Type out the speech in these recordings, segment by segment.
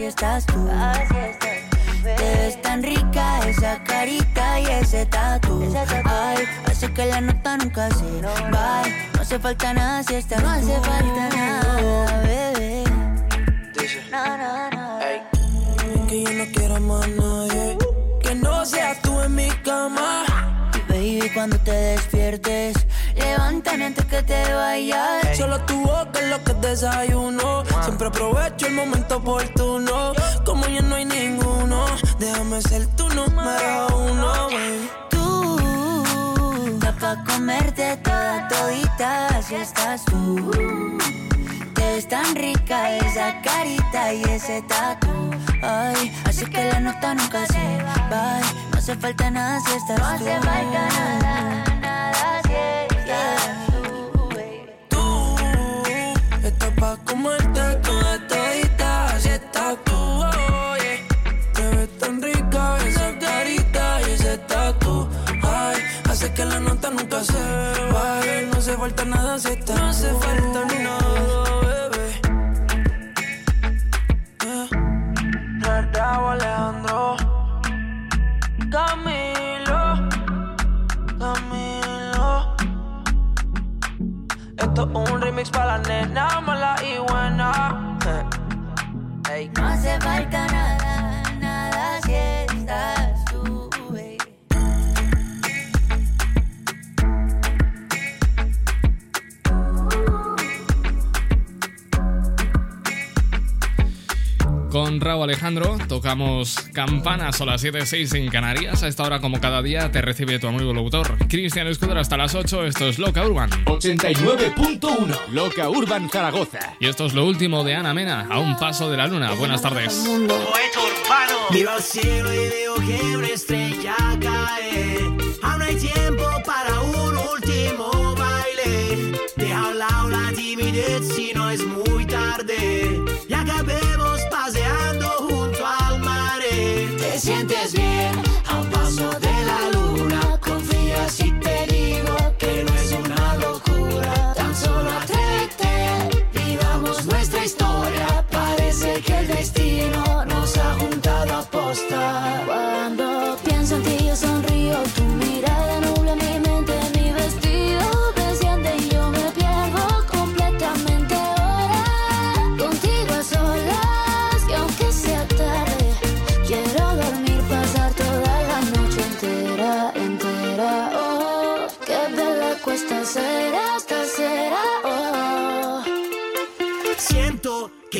así estás tú. Te ves tan rica esa carita y ese tatu. Ay, hace que la nota nunca se va. No hace falta nada si estás No hace falta nada, bebé. No, no, no. Que yo no quiero más nadie. Que no seas tú en mi cama. Baby, cuando te despiertes, levántame antes que te vayas. Solo tu boca es lo que desayuno. Siempre aprovecho el momento oportuno. Como ya no hay ninguno, déjame ser tu número uno. Tú, da pa' comerte toda todita, si estás tú. Te ves tan rica esa carita y ese tatu. Ay, así que la nota nunca se va. No hace falta nada si estás tú. No hace falta nada se vaya. No hace falta nada si estás No hace falta nada, bebé. Yeah. Raúl Alejandro Camilo Camilo Esto es un remix para la nena mala y buena Ey. No hace falta nada Con Raúl Alejandro tocamos campanas a las 7.06 en Canarias. A esta hora, como cada día, te recibe tu amigo locutor Cristian Escudero hasta las 8. Esto es Loca Urban. 89.1 Loca Urban Zaragoza. Y esto es lo último de Ana Mena, a un paso de la luna. Buenas tardes. Miro al cielo y veo que sientes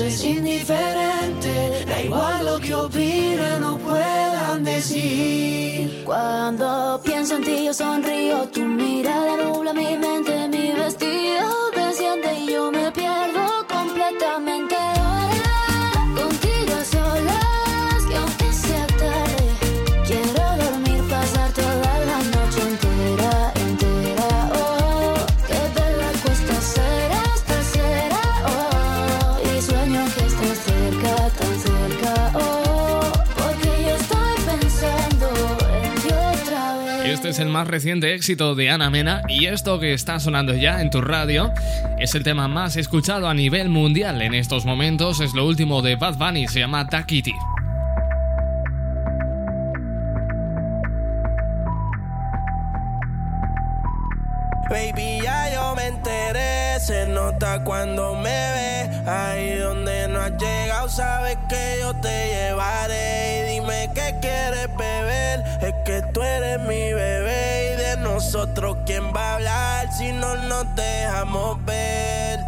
Es indiferente. Da igual lo que opinen o puedan decir. Cuando pienso en ti yo sonrío, tu mirada nubla mi mente, es el más reciente éxito de Ana Mena y esto que está sonando ya en tu radio es el tema más escuchado a nivel mundial en estos momentos. Es lo último de Bad Bunny, se llama Takiti. Baby, ya yo me enteré. Se nota cuando me ve. Ahí donde llegado, sabes que yo te llevaré. Y dime qué quieres beber, es que tú eres mi bebé. Y de nosotros, ¿quién va a hablar si no nos dejamos ver?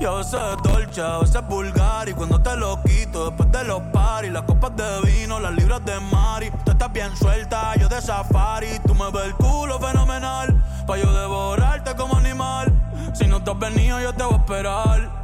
Yo sé dolce, a veces vulgar. Y cuando te lo quito después de los paris Las copas de vino, las libras de mari. Tú estás bien suelta, yo de safari. Tú me ves el culo fenomenal. Pa' yo devorarte como animal. Si no te has venido yo te voy a esperar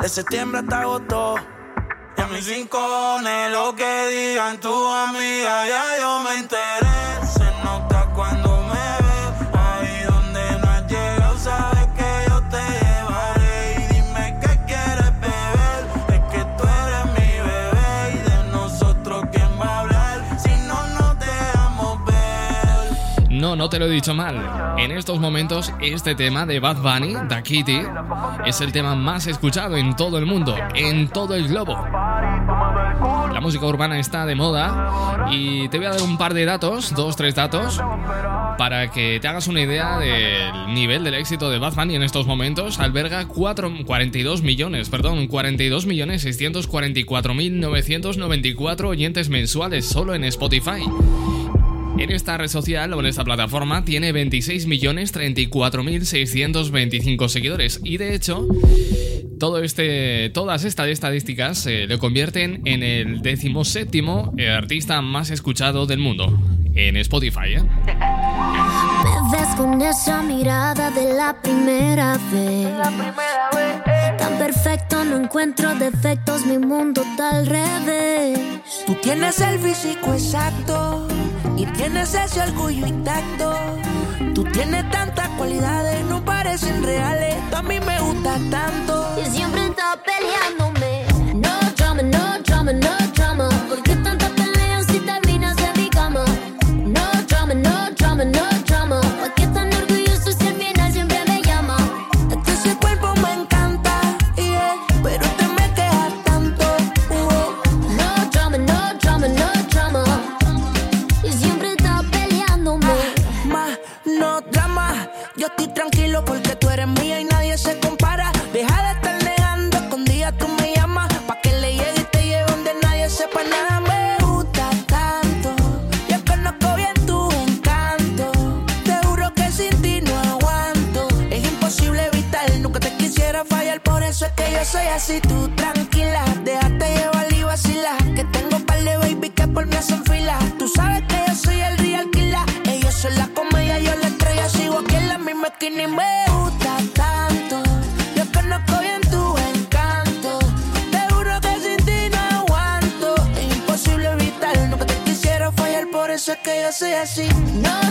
De septiembre hasta agosto. Y a mis rincones, lo que digan tu amiga, ya yo me enteré. Lo he dicho mal. En estos momentos, este tema de Bad Bunny, Da Kitty, es el tema más escuchado en todo el mundo, en todo el globo. La música urbana está de moda y te voy a dar un par de datos, dos, tres datos, para que te hagas una idea del nivel del éxito de Bad Bunny en estos momentos. Alberga 4, 42 millones, perdón, 42 millones 644 mil 994 oyentes mensuales solo en Spotify. En esta red social o en esta plataforma tiene 26.034.625 seguidores y de hecho todo este, todas estas estadísticas eh, le convierten en el decimoséptimo eh, artista más escuchado del mundo en Spotify. ¿eh? Me ves con esa mirada de la primera vez. La primera vez. Tan perfecto, no encuentro defectos, mi mundo está al revés. Tú tienes el físico exacto y tienes ese orgullo intacto. Tú tienes tantas cualidades, no parecen reales. Tú a mí me gusta tanto. Y siempre estás peleándome. Eso es que yo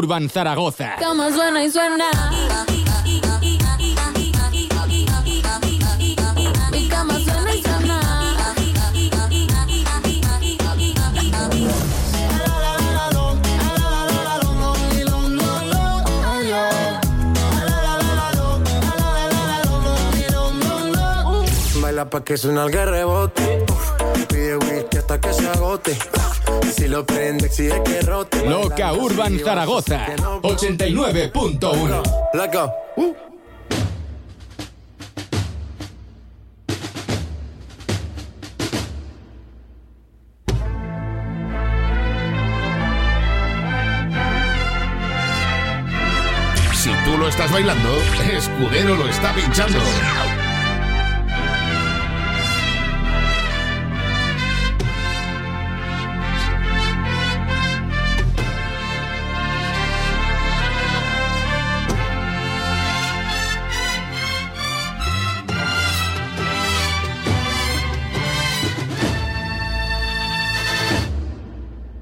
Urban Zaragoza. Como suena y suena. Mi cama suena y suena. Baila pa' que suena el rebote. Pide whisky hasta que se agote si lo prende, exige que rote. Loca Urban Zaragoza, 89.1. Loco. Uh. Si tú lo estás bailando, Escudero lo está pinchando.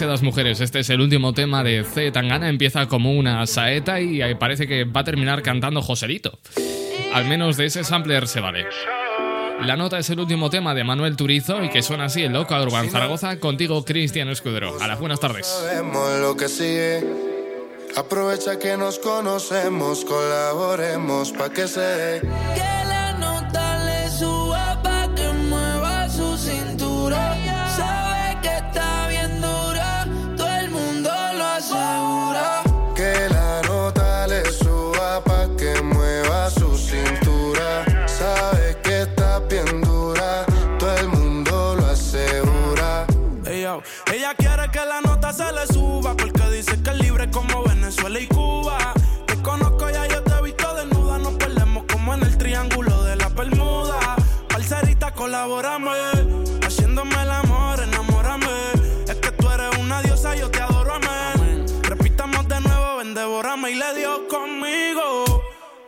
Demasiadas mujeres. Este es el último tema de C. Tangana. Empieza como una saeta y parece que va a terminar cantando Joselito. Al menos de ese sampler se vale. La nota es el último tema de Manuel Turizo y que suena así en Loca Urban Zaragoza. Contigo, Cristian Escudero. A las buenas tardes. Sabemos lo que sigue. Aprovecha que nos conocemos, colaboremos pa' que se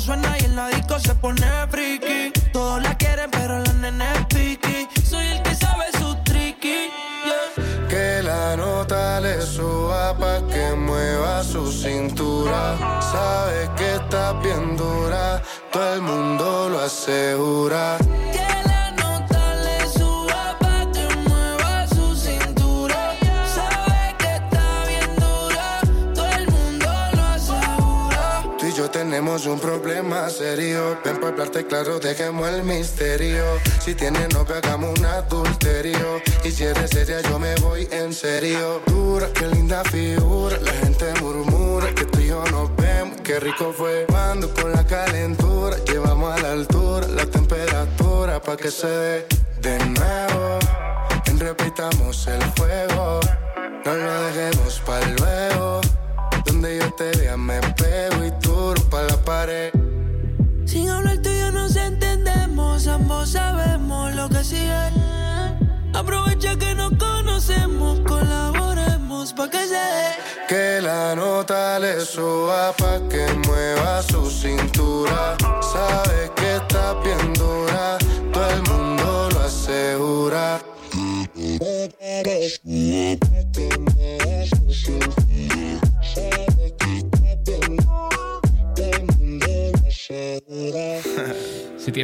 suena y en la disco se pone friki. Todos la quieren, pero la nene es piqui. Soy el que sabe su tricky. Que la nota le suba pa' que mueva su cintura. Sabe que está bien dura, todo el mundo lo asegura. Tenemos un problema serio. Ven para hablarte claro, dejemos el misterio. Si tienes novio, hagamos un adulterio. Y si eres seria, yo me voy en serio. Dura, qué linda figura. La gente murmura que tú y yo nos vemos. Qué rico fue cuando con la calentura. Llevamos a la altura la temperatura pa' que se dé de nuevo. Repitamos el fuego. No lo dejemos para luego. Donde yo te vea me pego y pa' la pared. Sin hablar tú y yo nos entendemos, ambos sabemos lo que sigue. Aprovecha que nos conocemos, colaboremos pa' que se dé. Que la nota le suba pa' que mueva su cintura. Sabe que está bien dura, todo el mundo lo asegura.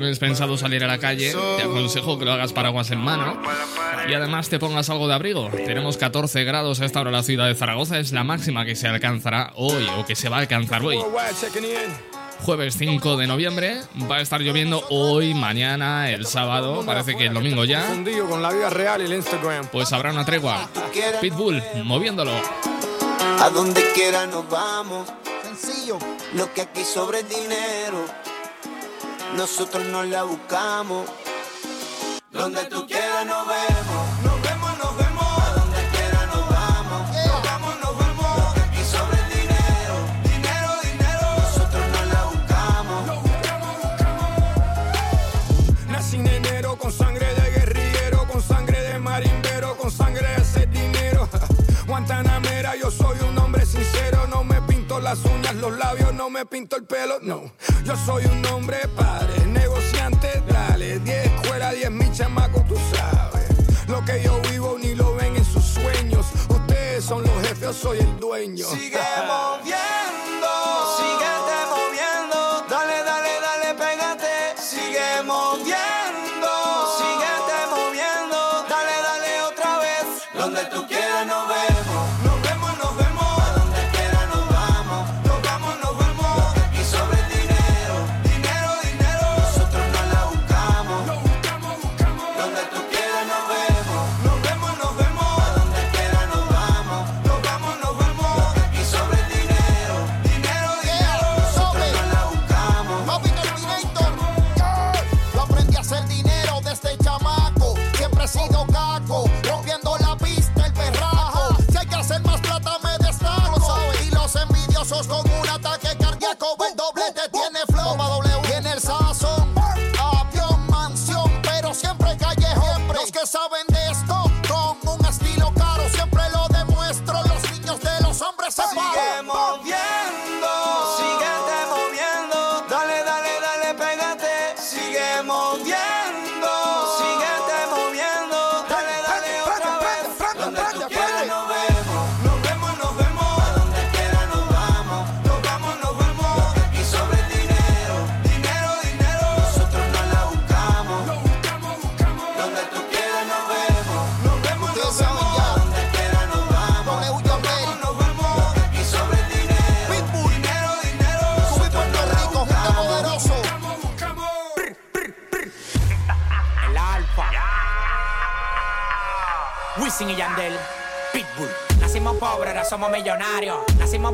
Tienes pensado salir a la calle, te aconsejo que lo hagas paraguas en mano y además te pongas algo de abrigo. Tenemos 14 grados a esta hora en la ciudad de Zaragoza, es la máxima que se alcanzará hoy o que se va a alcanzar hoy. Jueves 5 de noviembre, va a estar lloviendo hoy, mañana, el sábado, parece que el domingo ya. Pues habrá una tregua. Pitbull, moviéndolo. A donde quiera nos vamos. Sencillo. Lo que aquí sobre dinero. Nosotros no la buscamos. Donde tú quieras nos vemos. Las uñas, los labios, no me pinto el pelo, no. Yo soy un hombre padre, negociante, dale. Diez escuelas, diez mil chamacos, tú sabes. Lo que yo vivo ni lo ven en sus sueños. Ustedes son los jefes, yo soy el dueño. Sigue moviendo,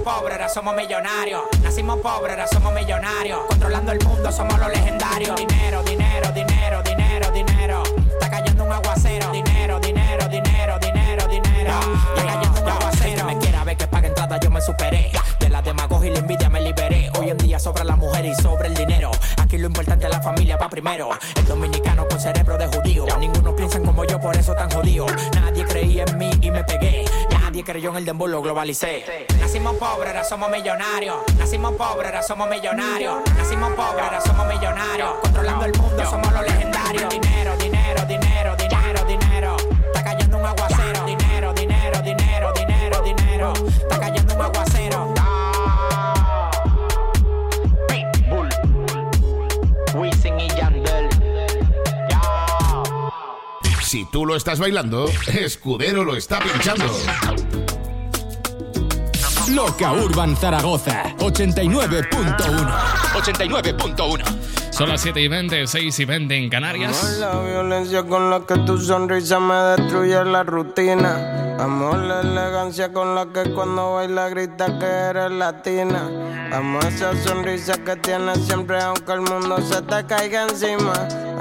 pobres, ahora somos millonarios. Nacimos pobres, ahora somos millonarios. Controlando el mundo, somos los legendarios. Dinero, dinero, dinero, dinero, dinero. Está cayendo un aguacero. Dinero, dinero, dinero, dinero, dinero. Está cayendo un aguacero. Que me quiera ver que pague entrada, yo me superé. De la demagogia y la envidia me liberé. Hoy en día sobra la mujer y sobre el dinero. Aquí lo importante es la familia va primero. Nadie creyó en el dembow, lo globalicé. Nacimos pobres, ahora somos millonarios. Nacimos pobres, ahora somos millonarios. Nacimos pobres, ahora somos millonarios. Controlando el mundo, somos los legendarios. Dinero, dinero, dinero, dinero, dinero. Está cayendo un aguacero. Dinero, dinero, dinero, dinero, dinero. Está cayendo un aguacero. Pitbull, Wisin y Yandel. Si tú lo estás bailando, Escudero lo está pinchando. Loca Urban Zaragoza 89.1 89.1 Son las 7 y 20, 6 y 20 en Canarias. La violencia con la que tu sonrisa me destruye la rutina. Amor, la elegancia con la que cuando baila grita que eres latina. Amo esa sonrisa que tienes siempre aunque el mundo se te caiga encima.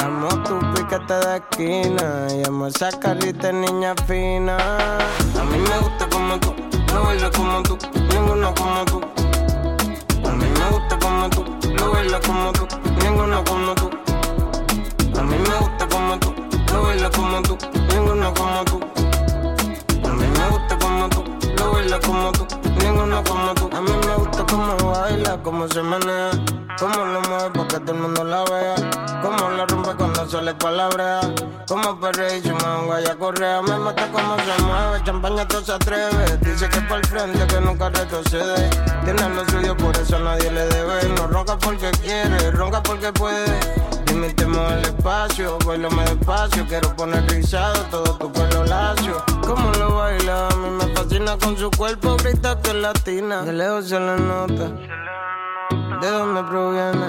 Amo tu piquete de esquina y amo esa carita de niña fina. A mí me gusta como no baila como tú, ninguno como tú. A mí me gusta como tú, no baila como tú, ninguno como tú. A mí me gusta como tú, no baila como tú, ninguno como tú. A mí me gusta como tú, no baila como tú, ninguno como tú. A mí me gusta como baila, como se menea, como lo mueve para que todo el mundo la vea, como la rompe cuando sale pa' la brea, como perrea y su vaya correa, me mata como se mueve, champaña todo se atreve, dice que por el frente que nunca retrocede, tiene lo suyo por eso nadie le debe, no ronca porque quiere, ronca porque puede. Limitemos el espacio, bailame despacio. Quiero poner rizado todo tu pelo lacio. Como lo baila, a mí me fascina con su cuerpo, grita que latina. De lejos se le nota, de dónde proviene,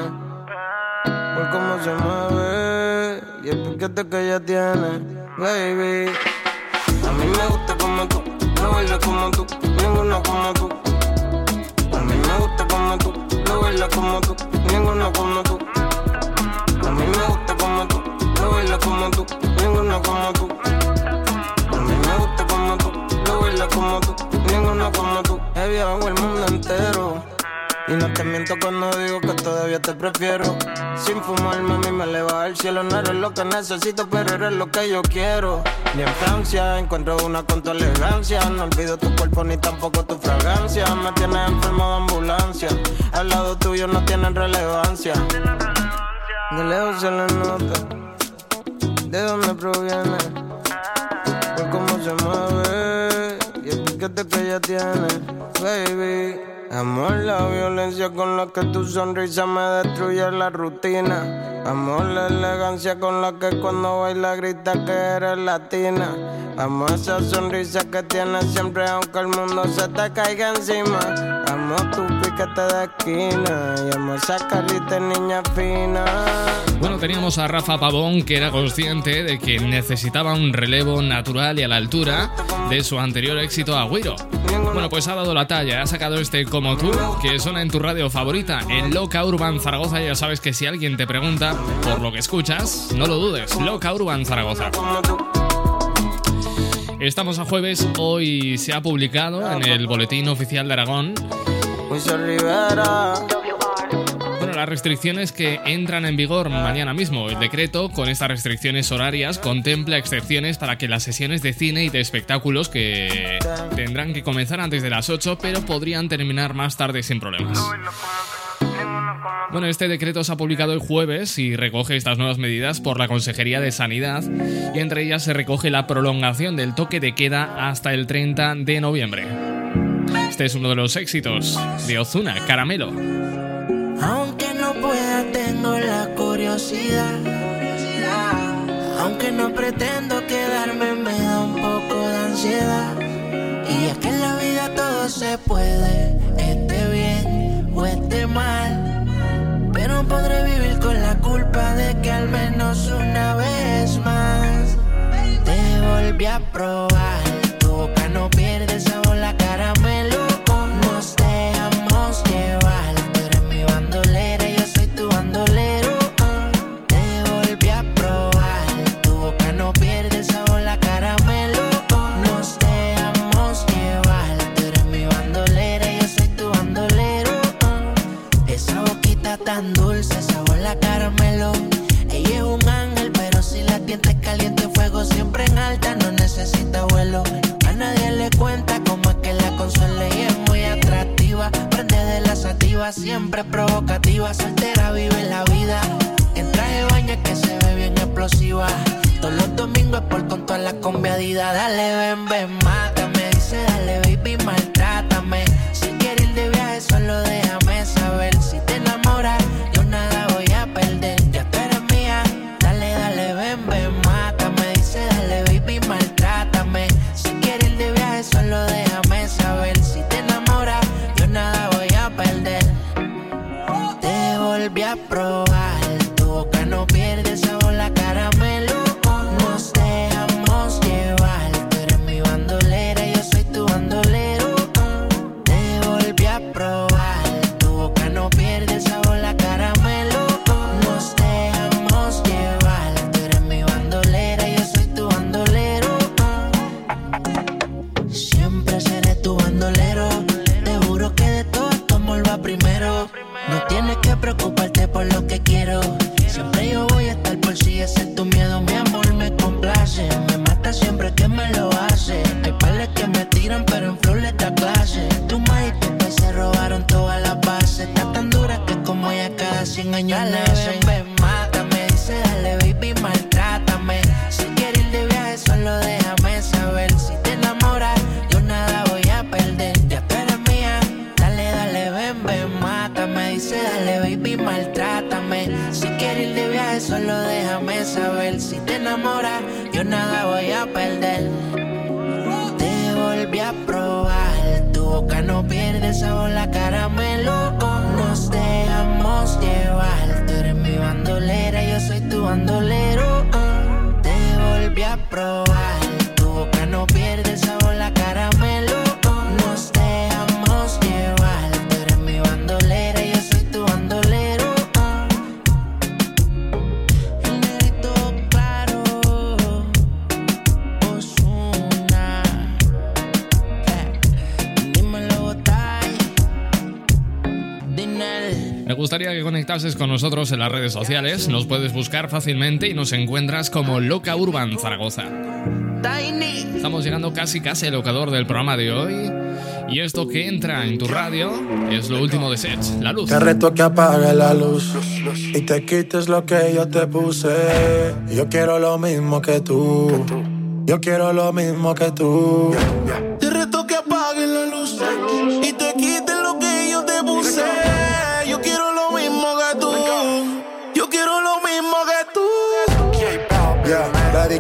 por cómo se mueve y el piquete que ella tiene, baby. A mí me gusta como tú, no baila como tú, ninguno como tú. A mí me gusta como tú, no baila como tú, ninguno como tú. A mí me gusta como tú, no baila como tú, ninguno como tú. A mí me gusta como tú, no baila como tú, ninguno como tú. He viajado el mundo entero. Y no te miento cuando digo que todavía te prefiero. Sin fumar, mami, me eleva al cielo. No eres lo que necesito, pero eres lo que yo quiero. Ni en Francia encuentro una con tu elegancia. No olvido tu cuerpo ni tampoco tu fragancia. Me tienes enfermo de ambulancia. Al lado tuyo no tienen relevancia. De lejos se le nota de dónde proviene, por cómo se mueve y el piquete que ella tiene, baby. Amor, la violencia con la que tu sonrisa me destruye la rutina. Amor, la elegancia con la que cuando baila grita que eres latina. Amo esa sonrisa que tienes siempre aunque el mundo se te caiga encima. Amo tu de esquina y niña fina. Bueno, teníamos a Rafa Pavón que era consciente de que necesitaba un relevo natural y a la altura de su anterior éxito Agüiro. Bueno, pues ha dado la talla, ha sacado este Como tú, que suena en tu radio favorita, en Loca Urban Zaragoza. Ya sabes que si alguien te pregunta por lo que escuchas, no lo dudes, Loca Urban Zaragoza. Estamos a jueves, hoy se ha publicado en el Boletín Oficial de Aragón bueno, las restricciones que entran en vigor mañana mismo. El decreto, con estas restricciones horarias, contempla excepciones para que las sesiones de cine y de espectáculos que tendrán que comenzar antes de las 8, pero podrían terminar más tarde sin problemas. Bueno, este decreto se ha publicado el jueves y recoge estas nuevas medidas por la Consejería de Sanidad y entre ellas se recoge la prolongación del toque de queda hasta el 30 de noviembre. Este es uno de los éxitos de Ozuna, Caramelo. Aunque no pueda, tengo la curiosidad. Aunque no pretendo quedarme, me da un poco de ansiedad. Y es que en la vida todo se puede, esté bien o esté mal. Pero podré vivir con la culpa de que al menos una vez más te volví a probar. A nadie le cuenta cómo es que la consuela y es muy atractiva. Prende de la sativa, siempre provocativa. Soltera vive la vida. En traje baño que se ve bien explosiva. Todos los domingos es por con toda la combiadida. Dale, ven, ven, mátame. Dice, dale, baby, maltrátame. Si quieres ir de viaje, solo conectases con nosotros en las redes sociales. Nos puedes buscar fácilmente y nos encuentras como Loca Urban Zaragoza. Estamos llegando casi casi al locador del programa de hoy. Y esto que entra en tu radio es lo último de Sets, la luz. Te reto que apague la luz y te quites lo que yo te puse. Yo quiero lo mismo que tú. Yo quiero lo mismo que tú. Te reto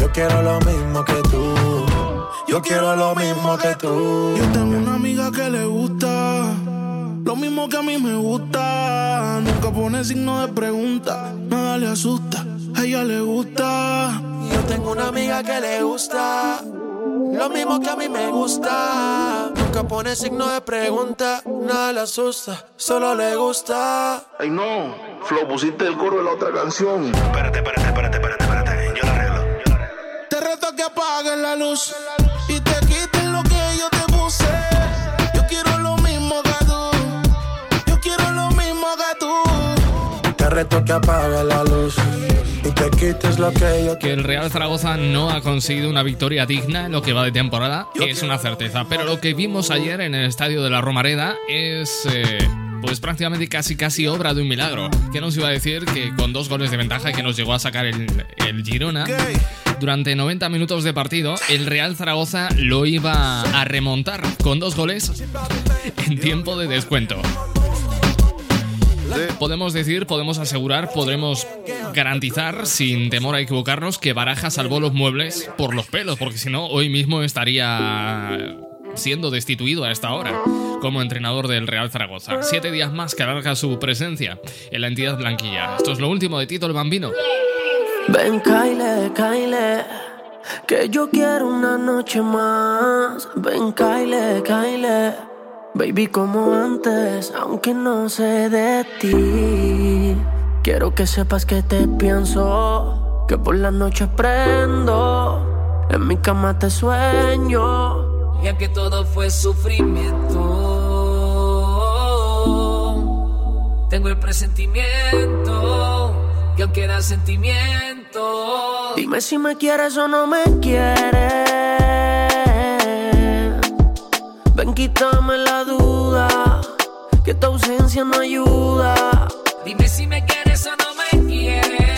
Yo quiero lo mismo que tú. Yo quiero lo mismo que tú. Yo tengo una amiga que le gusta lo mismo que a mí me gusta. Nunca pone signo de pregunta, nada le asusta. A ella le gusta. Yo tengo una amiga que le gusta. Lo mismo que a mí me gusta. Nunca pone signo de pregunta, nada le asusta, solo le gusta. Ay no, Flo, pusiste el coro de la otra canción. Espérate, espérate, espérate, espérate, que apagues la luz y te quites lo que yo te puse. Yo quiero lo mismo que tú. Yo quiero lo mismo que tú. Te reto que apague la luz y te quites lo que yo Que el Real Zaragoza no ha conseguido una victoria digna en lo que va de temporada es una certeza. Pero lo que vimos ayer en el estadio de la Romareda es. eh, pues prácticamente casi casi obra de un milagro. ¿Qué nos iba a decir que con dos goles de ventaja que nos llegó a sacar el, el Girona, durante 90 minutos de partido, el Real Zaragoza lo iba a remontar con dos goles en tiempo de descuento? Podemos decir, podemos asegurar, podremos garantizar, sin temor a equivocarnos, que Baraja salvó los muebles por los pelos, porque si no, hoy mismo estaría siendo destituido a esta hora como entrenador del Real Zaragoza. Siete días más que alarga su presencia en la entidad blanquilla. Esto es lo último de Tito el Bambino. Ven, Kyle, Kyle, que yo quiero una noche más. Ven, Kyle, Kyle, baby, como antes, aunque no sé de ti. Quiero que sepas que te pienso, que por las noches prendo, en mi cama te sueño. Y aunque todo fue sufrimiento, tengo el presentimiento que aún queda sentimiento. Dime si me quieres o no me quieres. Ven, quítame la duda, que tu ausencia no ayuda. Dime si me quieres o no me quieres.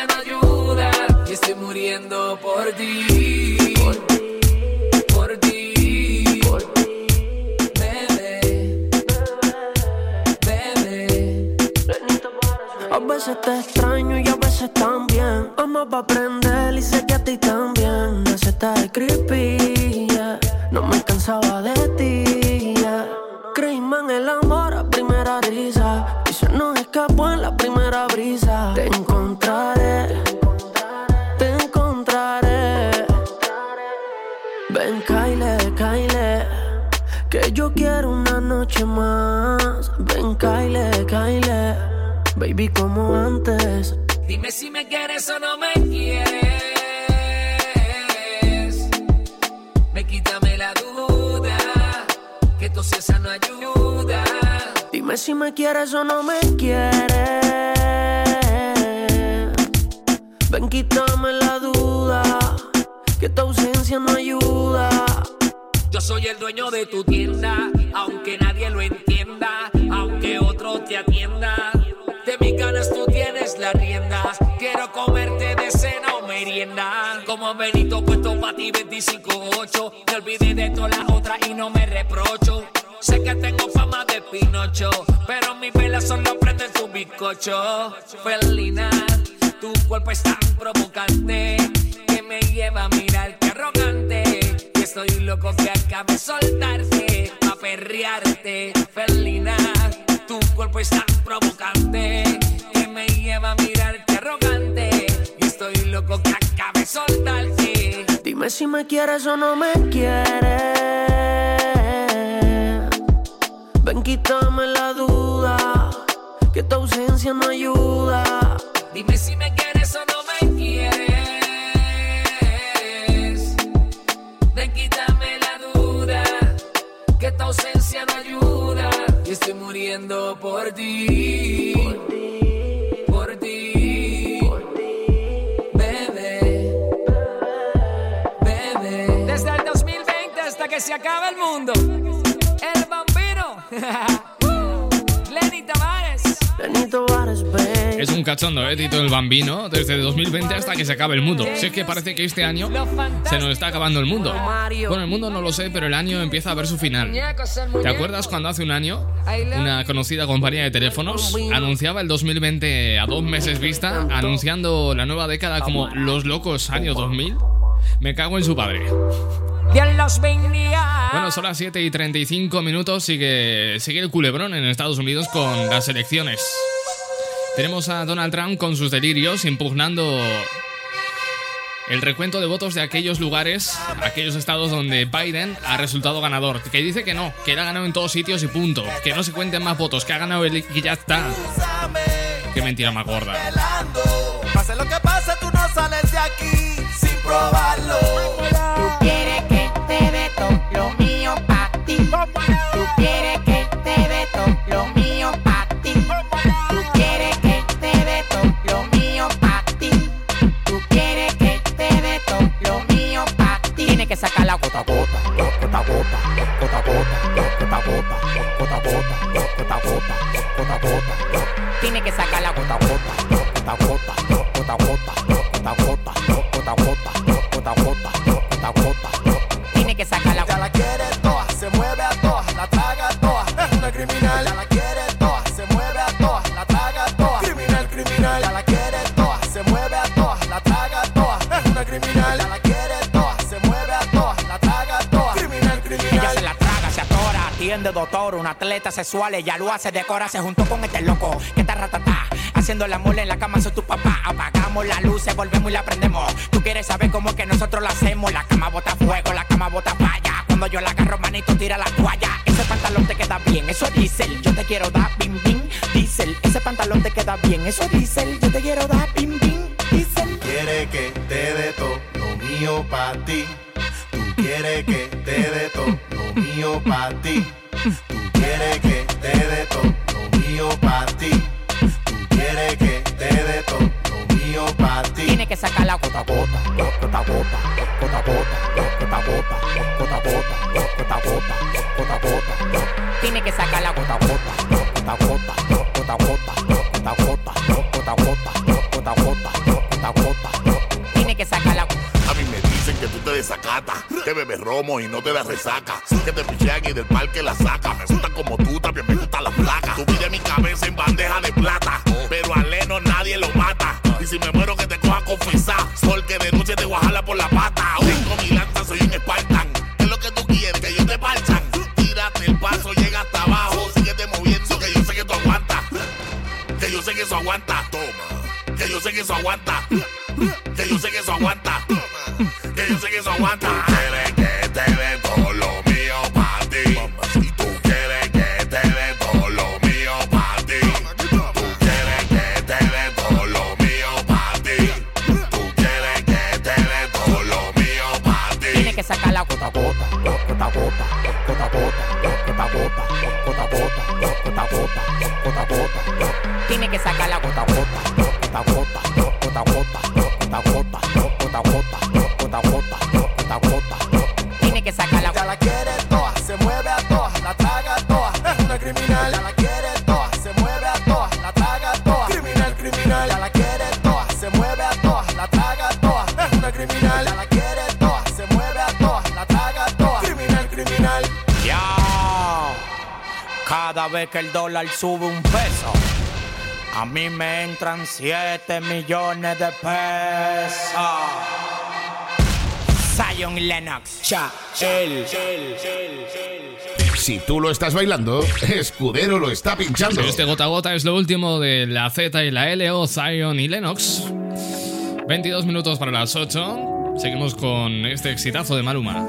Ausencia no ayuda. Y estoy muriendo por ti. Por ti. Bebé. Bebé. A veces te extraño y a veces también. Pa' aprender y sé que a ti también. Me está de creepy, yeah. No me cansaba de ti, yeah. Creímos en el amor a primera risa. Noche más. Ven, Kyle, Kyle. Baby, como antes. Dime si me quieres o no me quieres. Me quítame la duda, que tu ausencia no ayuda. Dime si me quieres o no me quieres. Ven, quítame la duda, que tu ausencia no ayuda. Yo soy el dueño de tu tienda, aunque nadie lo entienda, aunque otro te atienda. De mis ganas tú tienes la rienda. Quiero comerte de cena o merienda. Como Benito puesto pa' ti 25-8. Me olvidé de todas las otras y no me reprocho. Sé que tengo fama de Pinocho, pero mis velas solo prenden tu bizcocho. Felina, tu cuerpo es tan provocante que me lleva a mirarte arrogante. Y estoy loco que acabe soltarte, perrearte. Felina, tu cuerpo es tan provocante que me lleva a mirarte arrogante. Y estoy loco que acabe soltarte. Dime si me quieres o no me quieres. Ven, quítame la duda, que tu ausencia no ayuda. Dime si me quieres o no me quieres. Muriendo por ti. Por ti. Bebé. Bebé. Desde el 2020 hasta que se acabe el mundo. El bambino. Lenny Tavares. Benito Vares, babe. Es un cachondo, ¿eh? Tito el Bambino, desde 2020 hasta que se acabe el mundo. Si es que parece que este año se nos está acabando el mundo. Bueno, el mundo no lo sé, pero el año empieza a ver su final. ¿Te acuerdas cuando hace un año una conocida compañía de teléfonos anunciaba el 2020 a dos meses vista, anunciando la nueva década como los locos años 2000? Me cago en su padre. Bueno, son las 7 y 35 minutos. Sigue, sigue el culebrón en Estados Unidos con las elecciones. Tenemos a Donald Trump con sus delirios impugnando el recuento de votos de aquellos lugares, aquellos estados donde Biden ha resultado ganador. Que dice que no, que él ha ganado en todos sitios y punto. Que no se cuenten más votos, que ha ganado él y ya está. Qué mentira más gorda. Pase lo que pase, tú no sales de aquí sin probarlo. Gota gota, gota a gota, gota a gota. Tienes que sacar la gota gota, gota gota, gota gota, doctor, un atleta sexual, ella lo hace, decora, se juntó con este loco, que está ratatá, haciendo la mole en la cama, soy tu papá, apagamos la luz, volvemos y la prendemos, tú quieres saber cómo que nosotros lo hacemos, la cama bota fuego, la cama bota falla, cuando yo la agarro manito tira la toalla, ese pantalón te queda bien, eso es diésel, yo te quiero dar bim bim, diésel, ese pantalón te queda bien, eso es diésel, yo te quiero dar bim bim, diésel. Quiere que te dé todo lo mío pa' ti. Tú quieres que te dé todo lo mío pa' ti. Tú quieres que te dé todo lo mío pa' ti. Tú quieres que te dé todo lo mío pa' ti. Tiene que sacar la gota gota, gota gota, gota gota, gota gota, gota a gota, gota a gota, gota a gota. Tiene que sacar la gota gota, gota gota, gota gota, gota gota, gota a gota, gota a gota, gota a gota. Tiene que sacar la A mí me dicen que tú te desacatas, que bebes romo y no te das resaca, que te pichean y del parque la saca. Me gusta como tú, también me gusta la placa. Tú pides mi cabeza en bandeja de plata, pero a Leno nadie lo mata. Y si me muero que te coja confesar, sol que de noche te guajala por la pata. Tengo mi lanza, soy un Spartan. ¿Qué es lo que tú quieres? Que yo te parchan. Tírate el paso, llega hasta abajo. Síguete moviendo, que yo sé que tú aguantas. Que yo sé que eso aguanta. Toma. Que yo sé que eso aguanta. Que yo sé que eso aguanta. Que yo sé que eso aguanta. Que el dólar sube un peso, a mí me entran 7 millones de pesos. Zion y Lennox. Cha, el. Si tú lo estás bailando, Escudero lo está pinchando. Este gota a gota es lo último de la Z y la L o Zion y Lennox. 22 minutos para las 8. Seguimos con este exitazo de Maluma.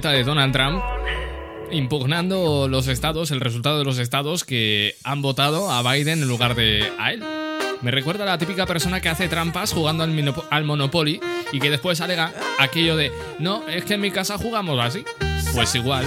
de Donald Trump impugnando los estados, el resultado de los estados que han votado a Biden en lugar de a él. Me recuerda a la típica persona que hace trampas jugando al, al Monopoly y que después alega aquello de, no, es que en mi casa jugamos así. Pues igual.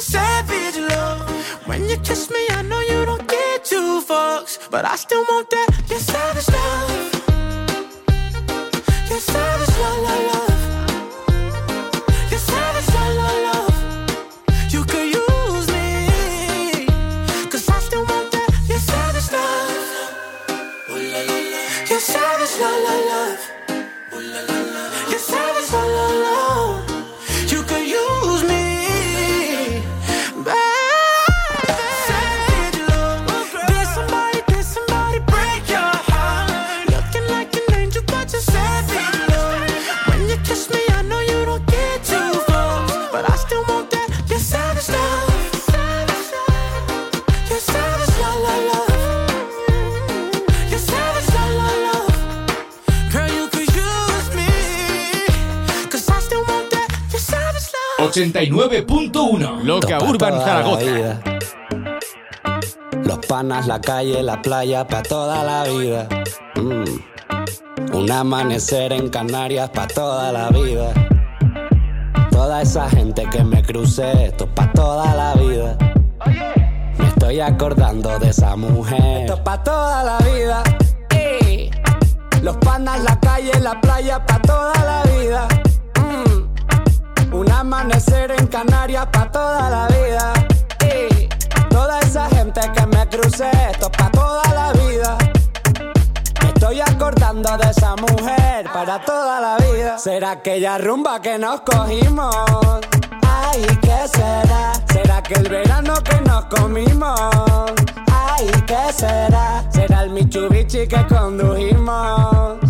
a savage love. When you kiss me, I know you don't get two fucks, but I still want that. Your savage love. 89.1. Loca Topa Urban Zaragoza. Los panas, la calle, la playa, pa' toda la vida. Mm. Un amanecer en Canarias, pa' toda la vida. Toda esa gente que me crucé, esto pa' toda la vida. Me estoy acordando de esa mujer. Esto pa' toda la vida. Los panas, la calle, la playa, pa' toda la vida. Un amanecer en Canarias, pa' toda la vida. Ey. Toda esa gente que me crucé, esto es pa' toda la vida. Me estoy acordando de esa mujer para toda la vida. ¿Será aquella rumba que nos cogimos? Ay, ¿qué será? ¿Será que el verano que nos comimos? Ay, ¿qué será? ¿Será el Mitsubishi que condujimos?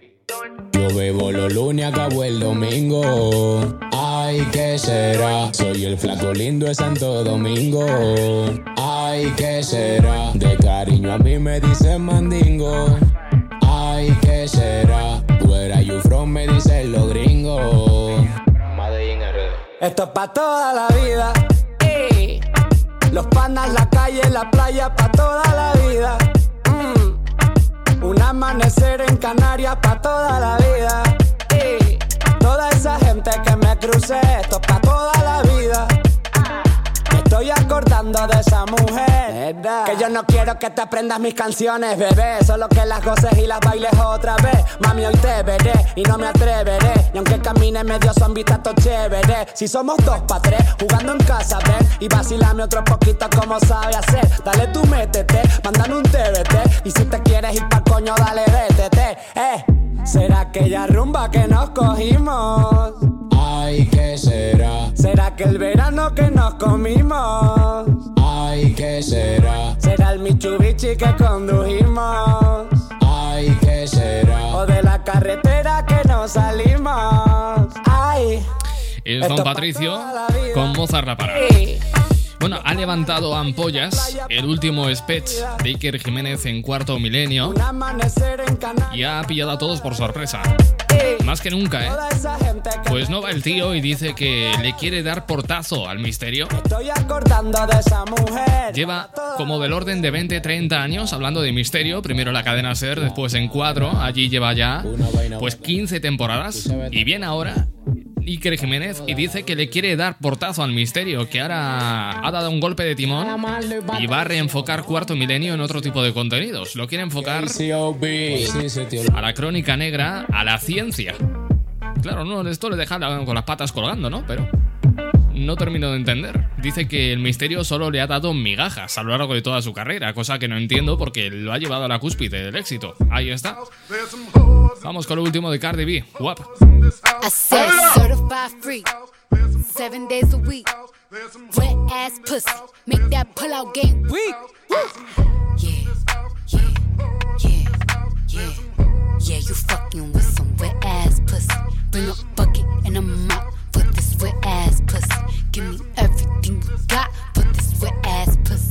Yo bebo los lunes, acabo el domingo. Ay, ¿qué será? Soy el flaco lindo de Santo Domingo. Ay, ¿qué será? De cariño a mí me dicen mandingo. Ay, ¿qué será? Are you from? Me dicen los gringos. Esto es pa' toda la vida. Pa' toda la vida. Ey. Toda esa gente que me crucé, esto es pa' toda la vida. Me estoy acordando de esa mujer. Que yo no quiero que te aprendas mis canciones, bebé. Solo que las goces y las bailes otra vez. Mami, hoy te veré y no me atreveré. Y aunque camine medio zombie, todo chévere. Si somos dos pa' tres, jugando en casa, ven. Y vacilame otro poquito como sabe hacer. Dale tú métete, mándame un TBT. Y si te quieres ir pa' coño, dale vétete. Eh, será aquella rumba que nos cogimos. Ay, ¿qué será? ¿Será que el verano que nos comimos? Ay, ¿qué será? ¿Será el Mitsubishi que condujimos? Ay, ¿qué será? ¿O de la carretera que nos salimos? Ay. Es Don pa' Patricio con Mozart La Parada. Bueno, ha levantado ampollas el último sketch de Iker Jiménez en cuarto milenio y ha pillado a todos por sorpresa. Más que nunca, ¿eh? Pues no va el tío y dice que le quiere dar portazo al misterio. Lleva como del orden de 20-30 años hablando de misterio. Primero la cadena Ser, después en 4. Allí lleva ya pues 15 temporadas. Y viene ahora Iker Jiménez y dice que le quiere dar portazo al misterio, que ahora ha dado un golpe de timón y va a reenfocar Cuarto Milenio en otro tipo de contenidos. Lo quiere enfocar a la crónica negra, a la ciencia. Claro, no, esto le deja con las patas colgando, ¿no? Pero no termino de entender. Dice que el misterio solo le ha dado migajas a lo largo de toda su carrera, cosa que no entiendo porque lo ha llevado a la cúspide del éxito. Ahí está. Vamos con lo último de Cardi B. Guap. I said certified free, seven days a week. Wet ass pussy, make that pull out game weak. Yeah, yeah, yeah, yeah, yeah. You fucking with some wet ass pussy. Bring a bucket and a mop for this wet ass pussy. Give me everything you got for this wet ass pussy.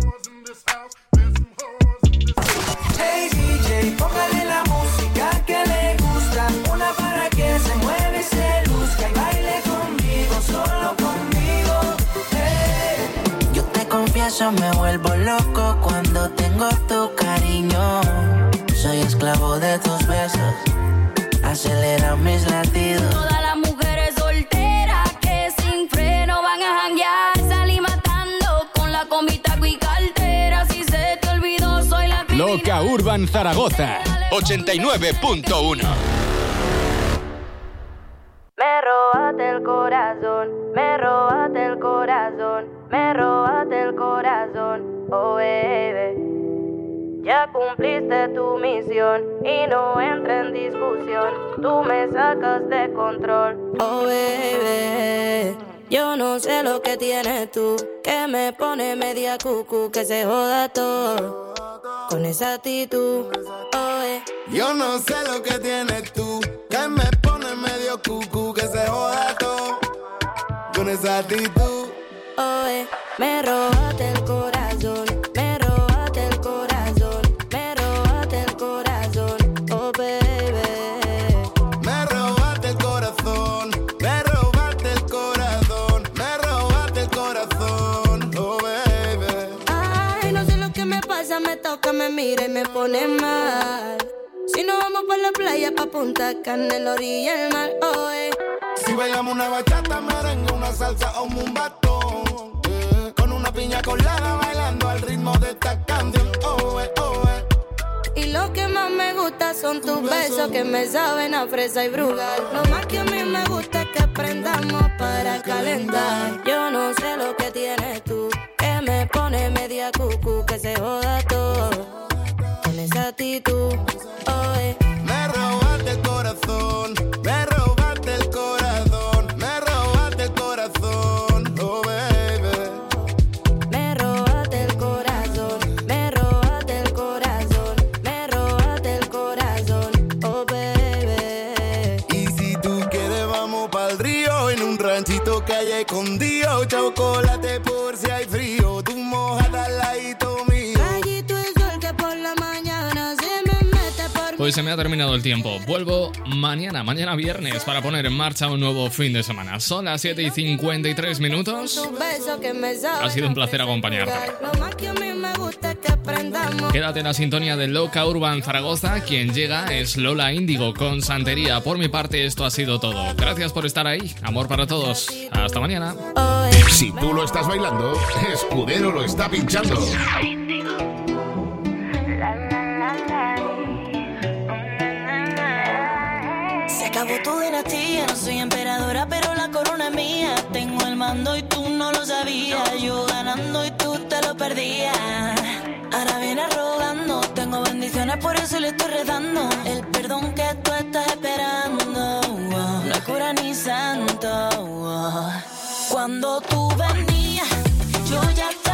Hey DJ, póngale la música que le gusta. Una para que se mueve y se luzca y baile conmigo, solo conmigo. Yo te confieso, me vuelvo loco cuando tengo tu cariño. Soy esclavo de tus besos, acelera mis latidos. Zaragoza 89.1 Me robaste el corazón, me robaste el corazón, me robaste el corazón, oh baby. Ya cumpliste tu misión y no entra en discusión. Tú me sacas de control, Oh, baby. Yo no sé lo que tienes tú, que me pone media cucu, que se joda todo. Con esa actitud, oh, eh. Yo no sé lo que tienes tú, que me pone medio cucu, que se joda todo. Con esa actitud. Oh, eh. Me robaste el corazón, me mira y me pone mal. Si no vamos por la playa, pa' Punta Cana, en la orilla del mar, oh, eh. Si bailamos una bachata, merengue, una salsa o un batón. eh, Con una piña colada bailando al ritmo de esta canción. Oh, eh, oh, eh. Y lo que más me gusta son tus besos que me saben a fresa y brugal. Lo más que a mí me gusta es que aprendamos para calentar. Yo no sé lo que tienes tú, que me pone media cucu, que se joda todo. Con esa actitud, oh, eh. Me robaste el corazón, me robaste el corazón, me robaste el corazón, oh baby. Me robaste el corazón, me robaste el corazón, me robaste el corazón, oh baby. Y si tú quieres vamos pa'l río en un ranchito que hay escondido, chocolate por si hay frío, Pues se me ha terminado el tiempo. Vuelvo mañana, mañana viernes, para poner en marcha un nuevo fin de semana. Son las 7 y 53 minutos. Ha sido un placer acompañarte. Lo más que a mí me gusta es que aprendamos. Quédate en la sintonía de Loca Urban Zaragoza. Quien llega es Lola Índigo con Santería. Por mi parte, esto ha sido todo. Gracias por estar ahí. Amor para todos. Hasta mañana. Si tú lo estás bailando, Escudero lo está pinchando. Tu dinastía, no soy emperadora, pero la corona es mía. Tengo el mando y tú no lo sabías. Yo ganando y tú te lo perdías. Ahora vienes rogando, tengo bendiciones, por eso le estoy redando. El perdón que tú estás esperando, oh, no cura ni santo. Cuando tú venías, yo ya te